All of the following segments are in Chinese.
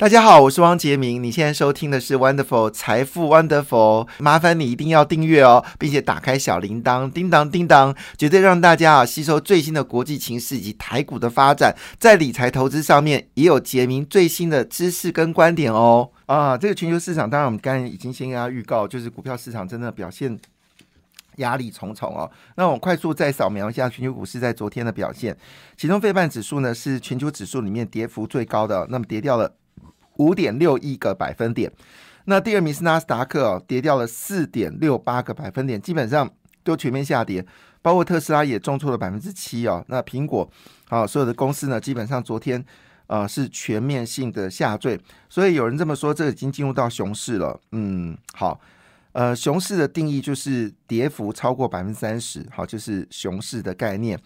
大家好，我是汪杰明。你现在收听的是 Wonderful 财富 Wonderful，麻烦你一定要订阅哦，并且打开小铃铛，叮当叮当，绝对让大家啊吸收最新的国际情势以及台股的发展，在理财投资上面也有杰明最新的知识跟观点哦。啊，这个全球市场，当然我们刚才已经先跟大家预告，就是股票市场真的表现压力重重哦。那我快速再扫描一下全球股市在昨天的表现，其中费半指数呢是全球指数里面跌幅最高的，那么跌掉了。五点六亿个百分点，那第二名是纳斯达克哦，跌掉了四点六八个百分点，基本上都全面下跌，包括特斯拉也重挫了百分之七哦。那苹果啊，所有的公司呢，基本上昨天呃是全面性的下坠，所以有人这么说，这已经进入到熊市了。嗯，好，呃，熊市的定义就是跌幅超过百分之三十，好，就是熊市的概念。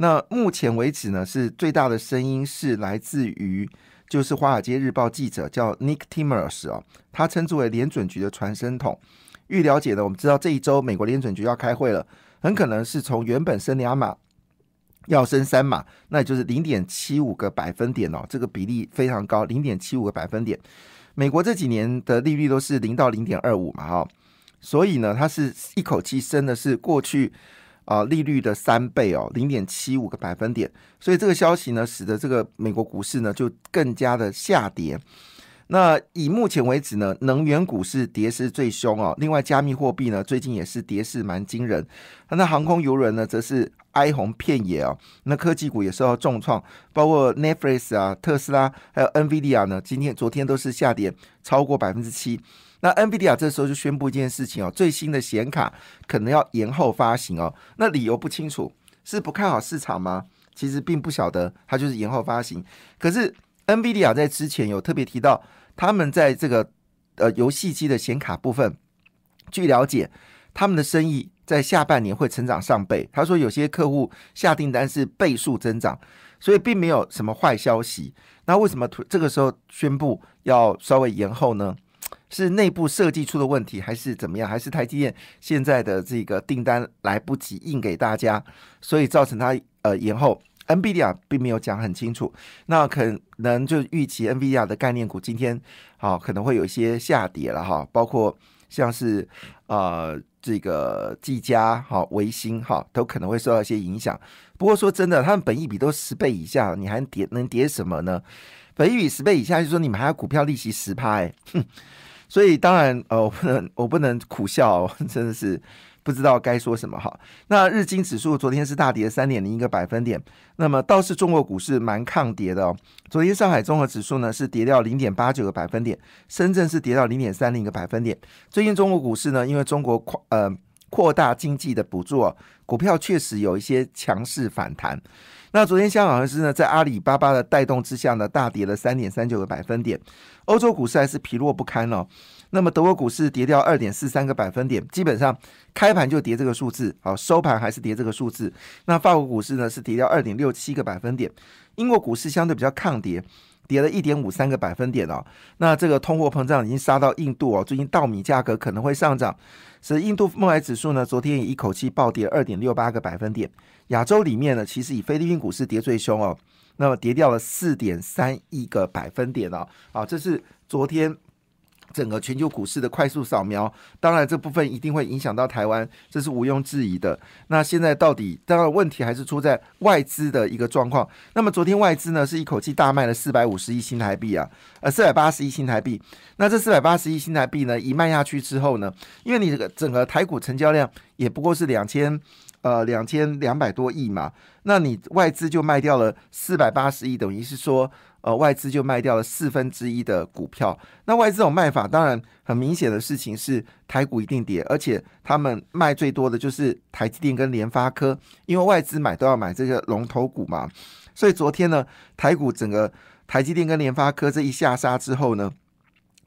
那目前为止呢，是最大的声音是来自于。就是《华尔街日报》记者叫 Nick Timers 啊，他称之为联准局的传声筒。预了解的，我们知道这一周美国联准局要开会了，很可能是从原本升两码要升三码，那也就是零点七五个百分点哦，这个比例非常高，零点七五个百分点。美国这几年的利率都是零到零点二五嘛，哈，所以呢，它是一口气升的是过去。啊，利率的三倍哦，零点七五个百分点，所以这个消息呢，使得这个美国股市呢就更加的下跌。那以目前为止呢，能源股市跌势最凶哦。另外，加密货币呢最近也是跌势蛮惊人。那航空游轮呢，则是哀鸿遍野哦。那科技股也受到重创，包括 Netflix 啊、特斯拉还有 NVIDIA 呢，今天、昨天都是下跌超过百分之七。那 NVIDIA 这时候就宣布一件事情哦，最新的显卡可能要延后发行哦。那理由不清楚，是不看好市场吗？其实并不晓得，它就是延后发行。可是 NVIDIA 在之前有特别提到，他们在这个呃游戏机的显卡部分，据了解，他们的生意在下半年会成长上倍。他说有些客户下订单是倍数增长，所以并没有什么坏消息。那为什么这个时候宣布要稍微延后呢？是内部设计出的问题，还是怎么样？还是台积电现在的这个订单来不及印给大家，所以造成它呃延后？NVIDIA 并没有讲很清楚，那可能就预期 NVIDIA 的概念股今天好可能会有一些下跌了哈，包括像是呃这个技嘉、好维新哈都可能会受到一些影响。不过说真的，他们本益比都十倍以下，你还跌能跌什么呢？本益比十倍以下，就说你们还要股票利息十趴哎，哼。所以当然，呃，我不能，我不能苦笑，真的是不知道该说什么哈。那日经指数昨天是大跌三点零一个百分点，那么倒是中国股市蛮抗跌的哦。昨天上海综合指数呢是跌掉零点八九个百分点，深圳是跌到零点三零个百分点。最近中国股市呢，因为中国呃扩大经济的补助，股票确实有一些强势反弹。那昨天香港股市呢，在阿里巴巴的带动之下呢，大跌了三点三九个百分点。欧洲股市还是疲弱不堪哦。那么德国股市跌掉二点四三个百分点，基本上开盘就跌这个数字，好收盘还是跌这个数字。那法国股市呢是跌掉二点六七个百分点。英国股市相对比较抗跌，跌了一点五三个百分点哦。那这个通货膨胀已经杀到印度哦，最近稻米价格可能会上涨，使印度孟买指数呢昨天也一口气暴跌二点六八个百分点。亚洲里面呢，其实以菲律宾股市跌最凶哦，那么跌掉了四点三亿个百分点哦，啊，这是昨天整个全球股市的快速扫描。当然，这部分一定会影响到台湾，这是毋庸置疑的。那现在到底，当然问题还是出在外资的一个状况。那么昨天外资呢，是一口气大卖了四百五十亿新台币啊，呃，四百八十亿新台币。那这四百八十亿新台币呢，一卖下去之后呢，因为你这个整个台股成交量也不过是两千。呃，两千两百多亿嘛，那你外资就卖掉了四百八十亿，等于是说，呃，外资就卖掉了四分之一的股票。那外资这种卖法，当然很明显的事情是台股一定跌，而且他们卖最多的就是台积电跟联发科，因为外资买都要买这个龙头股嘛。所以昨天呢，台股整个台积电跟联发科这一下杀之后呢，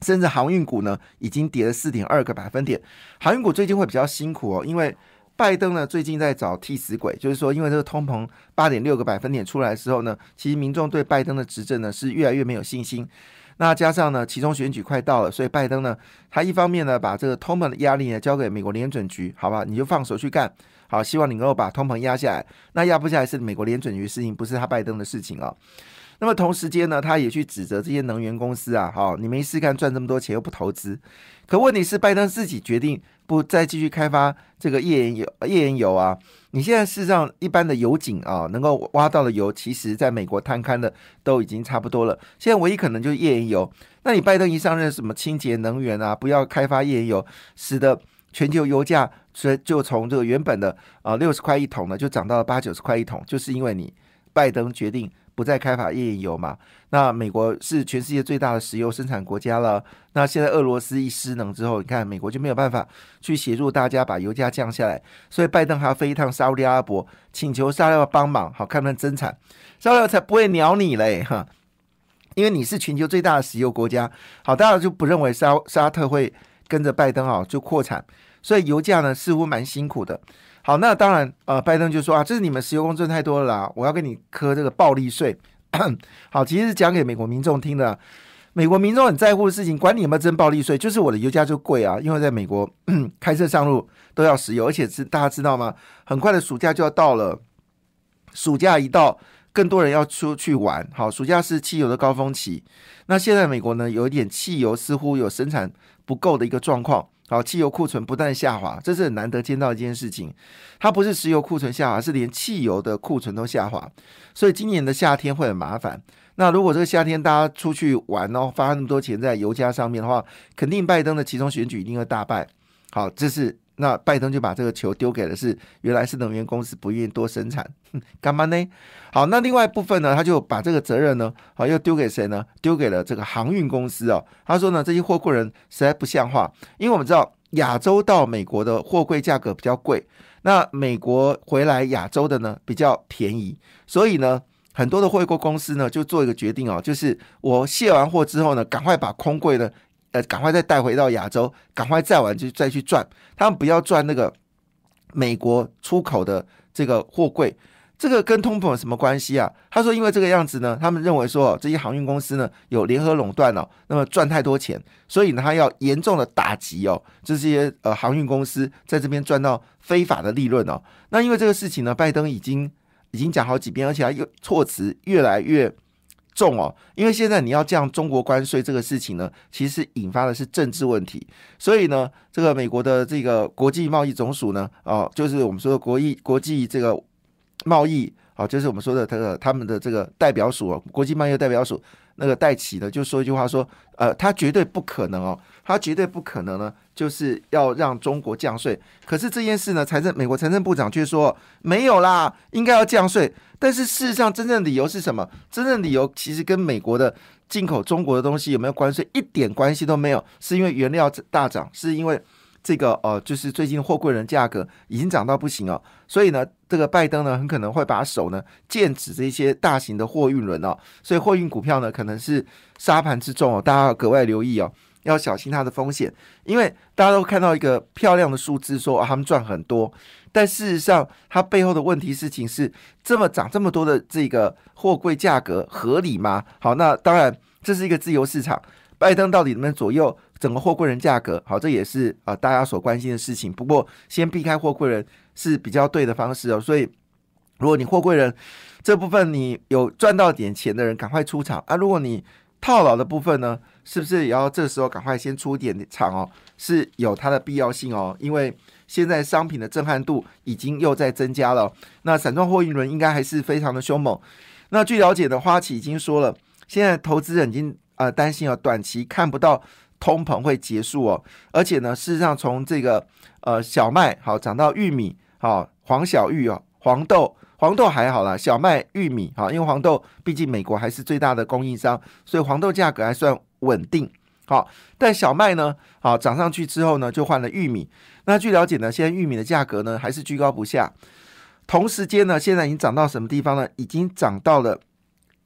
甚至航运股呢已经跌了四点二个百分点。航运股最近会比较辛苦哦，因为。拜登呢，最近在找替死鬼，就是说，因为这个通膨八点六个百分点出来的时候呢，其实民众对拜登的执政呢是越来越没有信心。那加上呢，其中选举快到了，所以拜登呢，他一方面呢把这个通膨的压力呢交给美国联准局，好吧，你就放手去干，好，希望你能够把通膨压下来。那压不下来是美国联准局的事情，不是他拜登的事情啊。那么同时间呢，他也去指责这些能源公司啊，哈，你没事干赚这么多钱又不投资。可问题是，拜登自己决定不再继续开发这个页岩油，页岩油啊。你现在事实上一般的油井啊，能够挖到的油，其实在美国探勘的都已经差不多了。现在唯一可能就是页岩油。那你拜登一上任，什么清洁能源啊，不要开发页岩油，使得全球油价所以就从这个原本的啊六十块一桶呢，就涨到了八九十块一桶，就是因为你拜登决定。不再开发页岩油嘛？那美国是全世界最大的石油生产国家了。那现在俄罗斯一失能之后，你看美国就没有办法去协助大家把油价降下来。所以拜登还要飞一趟沙特阿拉伯，请求沙特帮忙，好看看增产。沙特才不会鸟你嘞，哈！因为你是全球最大的石油国家，好，大家就不认为沙沙特会跟着拜登啊就扩产。所以油价呢似乎蛮辛苦的。好，那当然，呃，拜登就说啊，这是你们石油公司太多了啦，我要给你磕这个暴利税。好，其实是讲给美国民众听的。美国民众很在乎的事情，管你有没有征暴利税，就是我的油价就贵啊，因为在美国 开车上路都要石油，而且是大家知道吗？很快的暑假就要到了，暑假一到，更多人要出去玩。好，暑假是汽油的高峰期。那现在美国呢，有一点汽油似乎有生产不够的一个状况。好，汽油库存不断下滑，这是很难得见到一件事情。它不是石油库存下滑，是连汽油的库存都下滑。所以今年的夏天会很麻烦。那如果这个夏天大家出去玩哦，花那么多钱在油价上面的话，肯定拜登的其中选举一定会大败。好，这是那拜登就把这个球丢给了是原来是能源公司不愿意多生产，干嘛呢？好，那另外一部分呢，他就把这个责任呢，好又丢给谁呢？丢给了这个航运公司哦。他说呢，这些货柜人实在不像话，因为我们知道亚洲到美国的货柜价格比较贵，那美国回来亚洲的呢比较便宜，所以呢，很多的货柜公司呢就做一个决定哦，就是我卸完货之后呢，赶快把空柜呢。呃，赶快再带回到亚洲，赶快再玩就再去赚。他们不要赚那个美国出口的这个货柜，这个跟通膨有什么关系啊？他说，因为这个样子呢，他们认为说这些航运公司呢有联合垄断哦，那么赚太多钱，所以呢，他要严重的打击哦这些呃航运公司在这边赚到非法的利润哦。那因为这个事情呢，拜登已经已经讲好几遍，而且他又措辞越来越。重哦，因为现在你要降中国关税这个事情呢，其实引发的是政治问题，所以呢，这个美国的这个国际贸易总署呢，哦，就是我们说的国际国际这个贸易，好，就是我们说的这个他们的这个代表署，国际贸易代表署。那个戴奇呢，就说一句话说，呃，他绝对不可能哦，他绝对不可能呢，就是要让中国降税。可是这件事呢，财政美国财政部长却说没有啦，应该要降税。但是事实上，真正理由是什么？真正理由其实跟美国的进口中国的东西有没有关税一点关系都没有，是因为原料大涨，是因为。这个呃，就是最近货柜人价格已经涨到不行哦，所以呢，这个拜登呢很可能会把手呢剑指这些大型的货运轮哦，所以货运股票呢可能是沙盘之中哦，大家要格外留意哦，要小心它的风险，因为大家都看到一个漂亮的数字说他们赚很多，但事实上它背后的问题事情是这么涨这么多的这个货柜价格合理吗？好，那当然这是一个自由市场，拜登到底能不能左右？整个货柜人价格好，这也是啊大家所关心的事情。不过，先避开货柜人是比较对的方式哦。所以，如果你货柜人这部分你有赚到点钱的人，赶快出场啊！如果你套牢的部分呢，是不是也要这时候赶快先出点场哦？是有它的必要性哦，因为现在商品的震撼度已经又在增加了。那散装货运轮应该还是非常的凶猛。那据了解的花旗已经说了，现在投资人已经呃担心啊，短期看不到。通膨会结束哦，而且呢，事实上从这个呃小麦好涨到玉米好黄小玉哦黄豆黄豆还好啦，小麦玉米好，因为黄豆毕竟美国还是最大的供应商，所以黄豆价格还算稳定好。但小麦呢好涨上去之后呢，就换了玉米。那据了解呢，现在玉米的价格呢还是居高不下。同时间呢，现在已经涨到什么地方呢？已经涨到了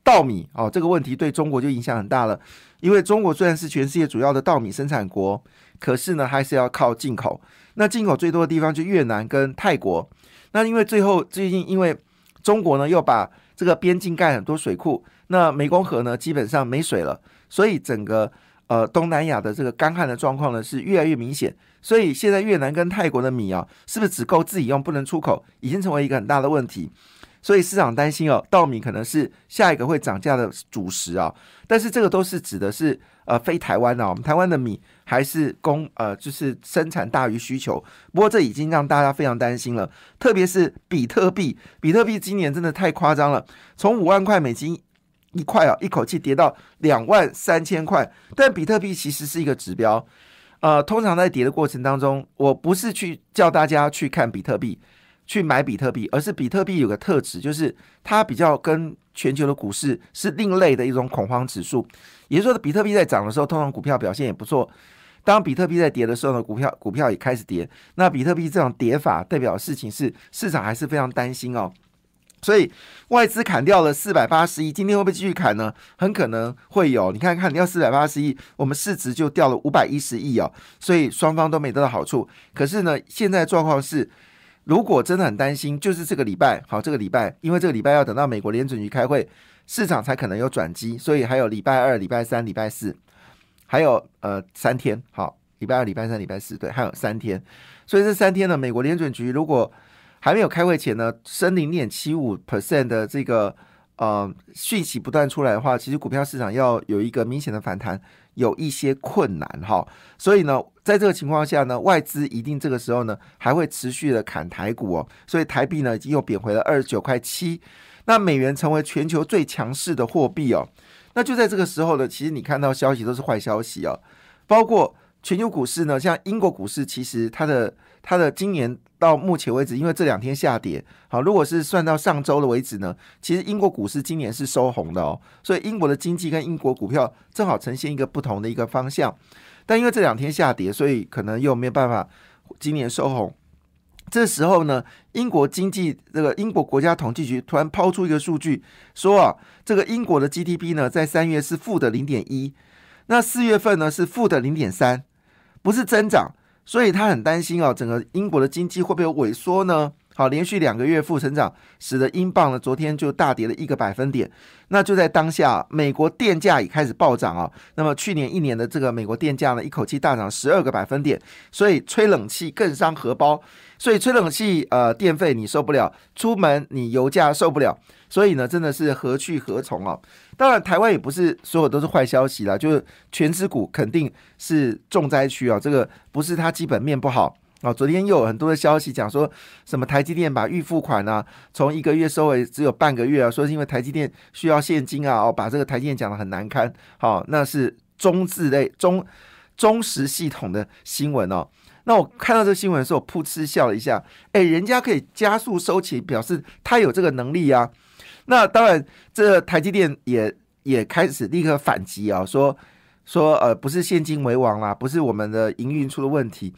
稻米哦，这个问题对中国就影响很大了。因为中国虽然是全世界主要的稻米生产国，可是呢还是要靠进口。那进口最多的地方就越南跟泰国。那因为最后最近因为中国呢又把这个边境盖很多水库，那湄公河呢基本上没水了，所以整个呃东南亚的这个干旱的状况呢是越来越明显。所以现在越南跟泰国的米啊，是不是只够自己用不能出口，已经成为一个很大的问题。所以市场担心哦，稻米可能是下一个会涨价的主食啊。但是这个都是指的是呃非台湾啊，我们台湾的米还是供呃就是生产大于需求。不过这已经让大家非常担心了，特别是比特币，比特币今年真的太夸张了，从五万块美金一块啊，一口气跌到两万三千块。但比特币其实是一个指标，呃，通常在跌的过程当中，我不是去叫大家去看比特币。去买比特币，而是比特币有个特质，就是它比较跟全球的股市是另类的一种恐慌指数。也就是说，比特币在涨的时候，通常股票表现也不错；当比特币在跌的时候呢，股票股票也开始跌。那比特币这种跌法代表的事情是市场还是非常担心哦。所以外资砍掉了四百八十亿，今天会不会继续砍呢？很可能会有。你看看，你要四百八十亿，我们市值就掉了五百一十亿哦。所以双方都没得到好处。可是呢，现在状况是。如果真的很担心，就是这个礼拜，好，这个礼拜，因为这个礼拜要等到美国联准局开会，市场才可能有转机，所以还有礼拜二、礼拜三、礼拜四，还有呃三天，好，礼拜二、礼拜三、礼拜四，对，还有三天，所以这三天呢，美国联准局如果还没有开会前呢，升零点七五 percent 的这个呃讯息不断出来的话，其实股票市场要有一个明显的反弹。有一些困难哈，所以呢，在这个情况下呢，外资一定这个时候呢还会持续的砍台股哦，所以台币呢已经又贬回了二十九块七，那美元成为全球最强势的货币哦，那就在这个时候呢，其实你看到消息都是坏消息哦，包括全球股市呢，像英国股市，其实它的。它的今年到目前为止，因为这两天下跌，好，如果是算到上周的为止呢，其实英国股市今年是收红的哦，所以英国的经济跟英国股票正好呈现一个不同的一个方向。但因为这两天下跌，所以可能又没有办法今年收红。这时候呢，英国经济这个英国国家统计局突然抛出一个数据，说啊，这个英国的 GDP 呢，在三月是负的零点一，那四月份呢是负的零点三，不是增长。所以他很担心啊，整个英国的经济会不会萎缩呢？好，连续两个月负成长，使得英镑呢昨天就大跌了一个百分点。那就在当下，美国电价也开始暴涨啊。那么去年一年的这个美国电价呢，一口气大涨十二个百分点，所以吹冷气更伤荷包。所以吹冷气，呃，电费你受不了，出门你油价受不了。所以呢，真的是何去何从啊？当然，台湾也不是所有都是坏消息啦，就是全资股肯定是重灾区啊。这个不是它基本面不好啊。昨天又有很多的消息讲说什么台积电把预付款啊，从一个月收为只有半个月啊，说是因为台积电需要现金啊，哦，把这个台积电讲的很难堪。好，那是中字类中中实系统的新闻哦。那我看到这个新闻的时候，噗嗤笑了一下。哎，人家可以加速收钱，表示他有这个能力啊。那当然，这台积电也也开始立刻反击啊，说说呃，不是现金为王啦，不是我们的营运出了问题，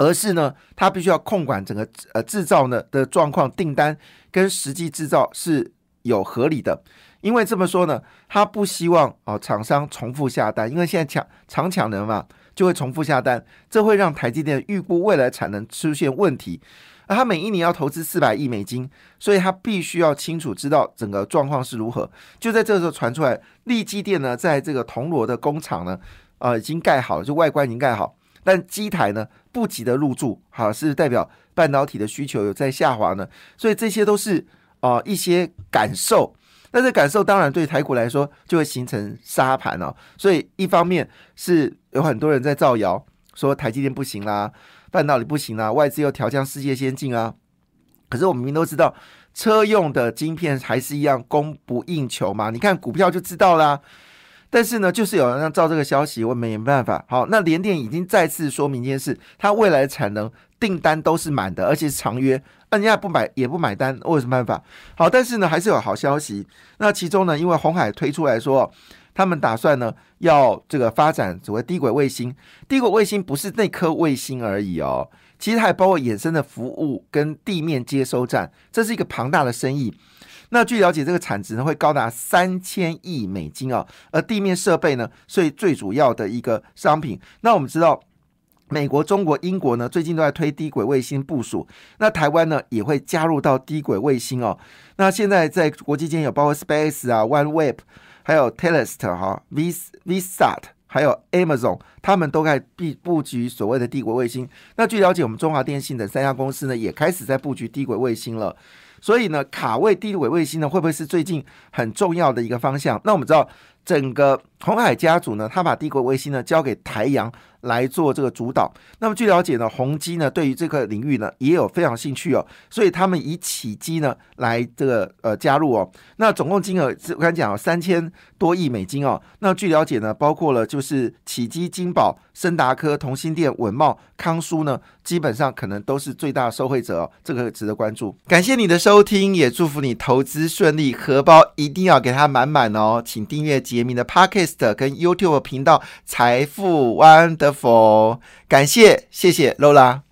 而是呢，他必须要控管整个呃制造呢的状况，订单跟实际制造是有合理的。因为这么说呢，他不希望哦厂商重复下单，因为现在抢常抢人嘛，就会重复下单，这会让台积电预估未来产能出现问题。而他每一年要投资四百亿美金，所以他必须要清楚知道整个状况是如何。就在这个时候传出来，利基电呢，在这个铜锣的工厂呢，呃，已经盖好了，就外观已经盖好，但机台呢不急的入驻，好是代表半导体的需求有在下滑呢。所以这些都是啊一些感受，但是感受当然对台股来说就会形成沙盘哦。所以一方面是有很多人在造谣说台积电不行啦。半导体不行啊，外资又调降世界先进啊。可是我们明都知道，车用的晶片还是一样供不应求嘛。你看股票就知道啦。但是呢，就是有人要照这个消息，我们没办法。好，那联电已经再次说明一件事，它未来的产能订单都是满的，而且是长约，那人家不买也不买单，我有什么办法？好，但是呢，还是有好消息。那其中呢，因为红海推出来说。他们打算呢，要这个发展所谓低轨卫星。低轨卫星不是那颗卫星而已哦，其实还包括衍生的服务跟地面接收站，这是一个庞大的生意。那据了解，这个产值呢会高达三千亿美金哦。而地面设备呢，所以最主要的一个商品。那我们知道，美国、中国、英国呢，最近都在推低轨卫星部署。那台湾呢，也会加入到低轨卫星哦。那现在在国际间有包括 Space 啊、OneWeb。还有 Telest 哈，V VSAT，还有 Amazon，他们都在布布局所谓的低轨卫星。那据了解，我们中华电信等三家公司呢，也开始在布局低轨卫星了。所以呢，卡位低轨卫星呢，会不会是最近很重要的一个方向？那我们知道，整个红海家族呢，他把低轨卫星呢交给台阳。来做这个主导。那么据了解呢，宏基呢对于这个领域呢也有非常兴趣哦，所以他们以起基呢来这个呃加入哦。那总共金额我刚讲三千多亿美金哦。那据了解呢，包括了就是起基、金宝、森达科、同心电、稳茂、康舒呢，基本上可能都是最大的受惠者哦。这个值得关注。感谢你的收听，也祝福你投资顺利，荷包一定要给它满满哦。请订阅杰明的 Podcast 跟 YouTube 频道《财富 One》的。否，感谢，谢谢 Lola。